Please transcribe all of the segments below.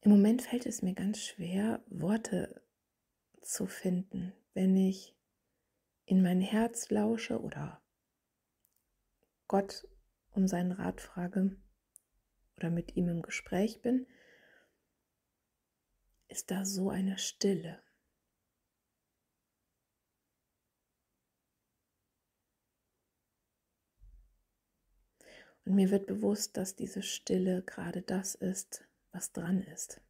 Im Moment fällt es mir ganz schwer, Worte zu finden, wenn ich in mein Herz lausche oder Gott um seinen Rat frage oder mit ihm im Gespräch bin, ist da so eine Stille. Und mir wird bewusst, dass diese Stille gerade das ist, was dran ist.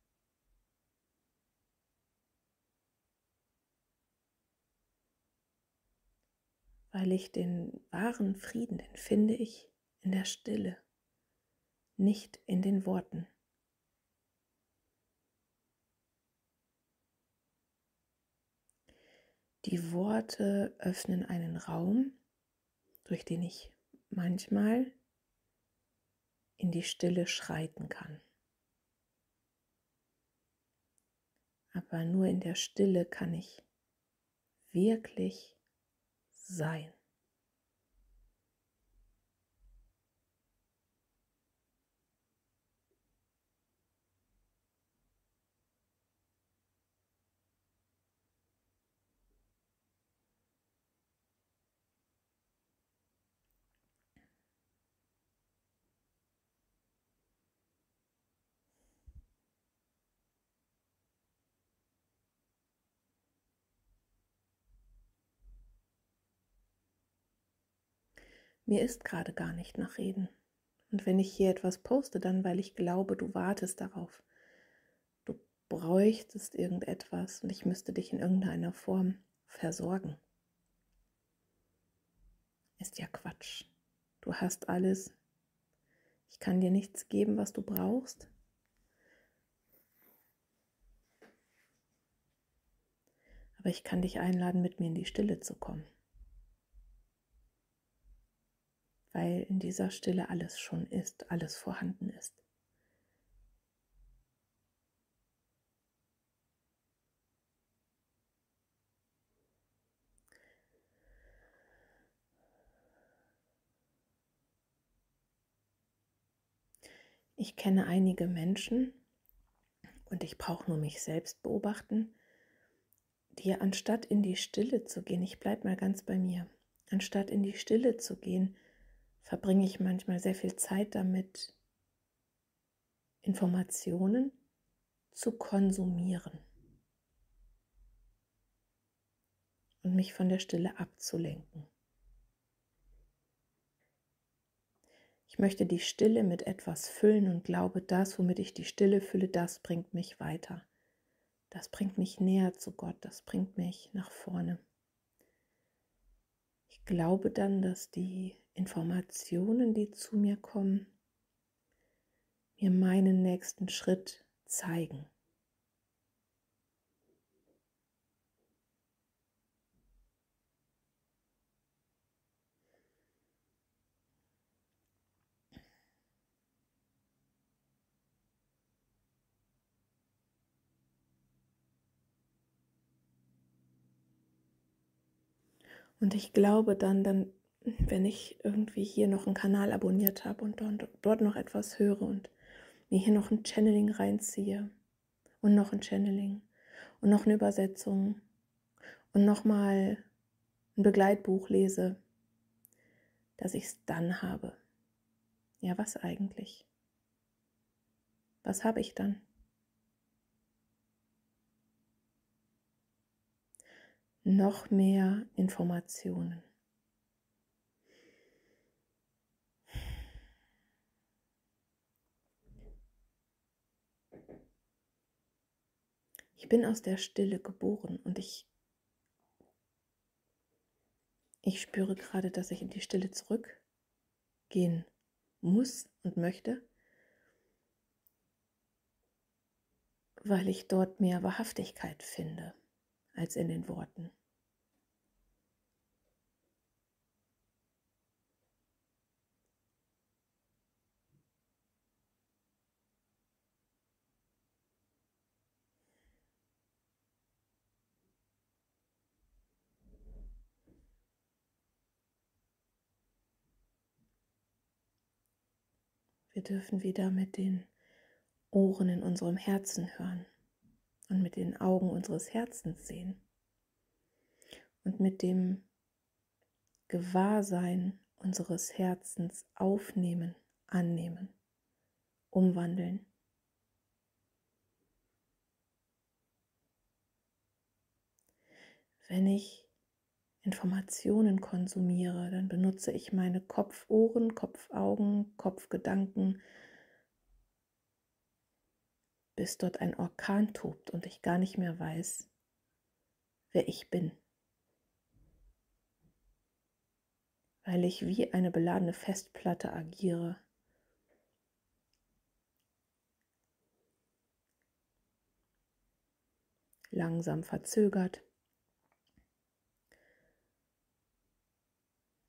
Weil ich den wahren Frieden, den finde ich in der Stille, nicht in den Worten. Die Worte öffnen einen Raum, durch den ich manchmal in die Stille schreiten kann. Aber nur in der Stille kann ich wirklich sein. Mir ist gerade gar nicht nach Reden. Und wenn ich hier etwas poste, dann weil ich glaube, du wartest darauf. Du bräuchtest irgendetwas und ich müsste dich in irgendeiner Form versorgen. Ist ja Quatsch. Du hast alles. Ich kann dir nichts geben, was du brauchst. Aber ich kann dich einladen, mit mir in die Stille zu kommen. Weil in dieser Stille alles schon ist, alles vorhanden ist. Ich kenne einige Menschen und ich brauche nur mich selbst beobachten, die anstatt in die Stille zu gehen, ich bleibe mal ganz bei mir, anstatt in die Stille zu gehen, verbringe ich manchmal sehr viel Zeit damit, Informationen zu konsumieren und mich von der Stille abzulenken. Ich möchte die Stille mit etwas füllen und glaube, das, womit ich die Stille fülle, das bringt mich weiter. Das bringt mich näher zu Gott, das bringt mich nach vorne. Glaube dann, dass die Informationen, die zu mir kommen, mir meinen nächsten Schritt zeigen. Und ich glaube dann, dann wenn ich irgendwie hier noch einen Kanal abonniert habe und dort noch etwas höre und mir hier noch ein Channeling reinziehe und noch ein Channeling und noch eine Übersetzung und nochmal ein Begleitbuch lese, dass ich es dann habe. Ja, was eigentlich? Was habe ich dann? Noch mehr Informationen. Ich bin aus der Stille geboren und ich, ich spüre gerade, dass ich in die Stille zurückgehen muss und möchte, weil ich dort mehr Wahrhaftigkeit finde als in den Worten. Wir dürfen wieder mit den Ohren in unserem Herzen hören und mit den Augen unseres Herzens sehen und mit dem Gewahrsein unseres Herzens aufnehmen, annehmen, umwandeln. Wenn ich Informationen konsumiere, dann benutze ich meine Kopfohren, Kopfaugen, Kopfgedanken, bis dort ein Orkan tobt und ich gar nicht mehr weiß, wer ich bin. Weil ich wie eine beladene Festplatte agiere. Langsam verzögert.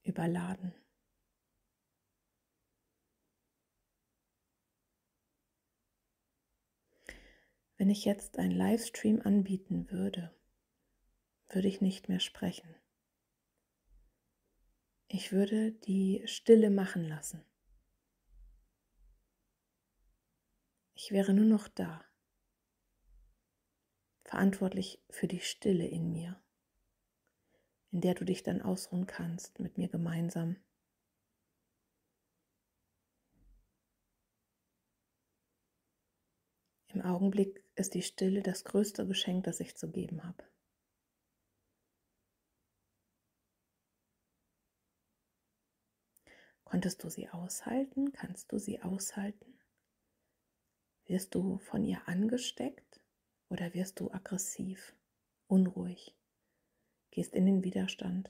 Überladen. Wenn ich jetzt einen Livestream anbieten würde, würde ich nicht mehr sprechen. Ich würde die Stille machen lassen. Ich wäre nur noch da, verantwortlich für die Stille in mir in der du dich dann ausruhen kannst mit mir gemeinsam. Im Augenblick ist die Stille das größte Geschenk, das ich zu geben habe. Konntest du sie aushalten? Kannst du sie aushalten? Wirst du von ihr angesteckt oder wirst du aggressiv, unruhig? Gehst in den Widerstand.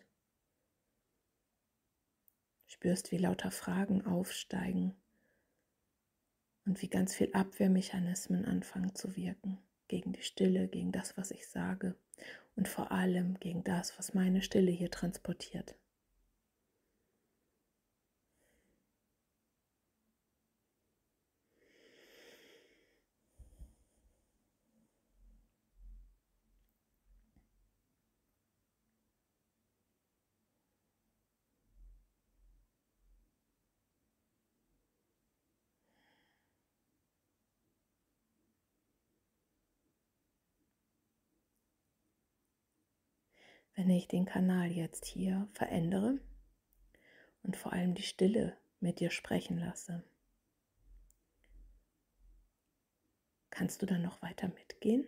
Spürst, wie lauter Fragen aufsteigen und wie ganz viel Abwehrmechanismen anfangen zu wirken gegen die Stille, gegen das, was ich sage und vor allem gegen das, was meine Stille hier transportiert. Wenn ich den Kanal jetzt hier verändere und vor allem die Stille mit dir sprechen lasse. Kannst du dann noch weiter mitgehen?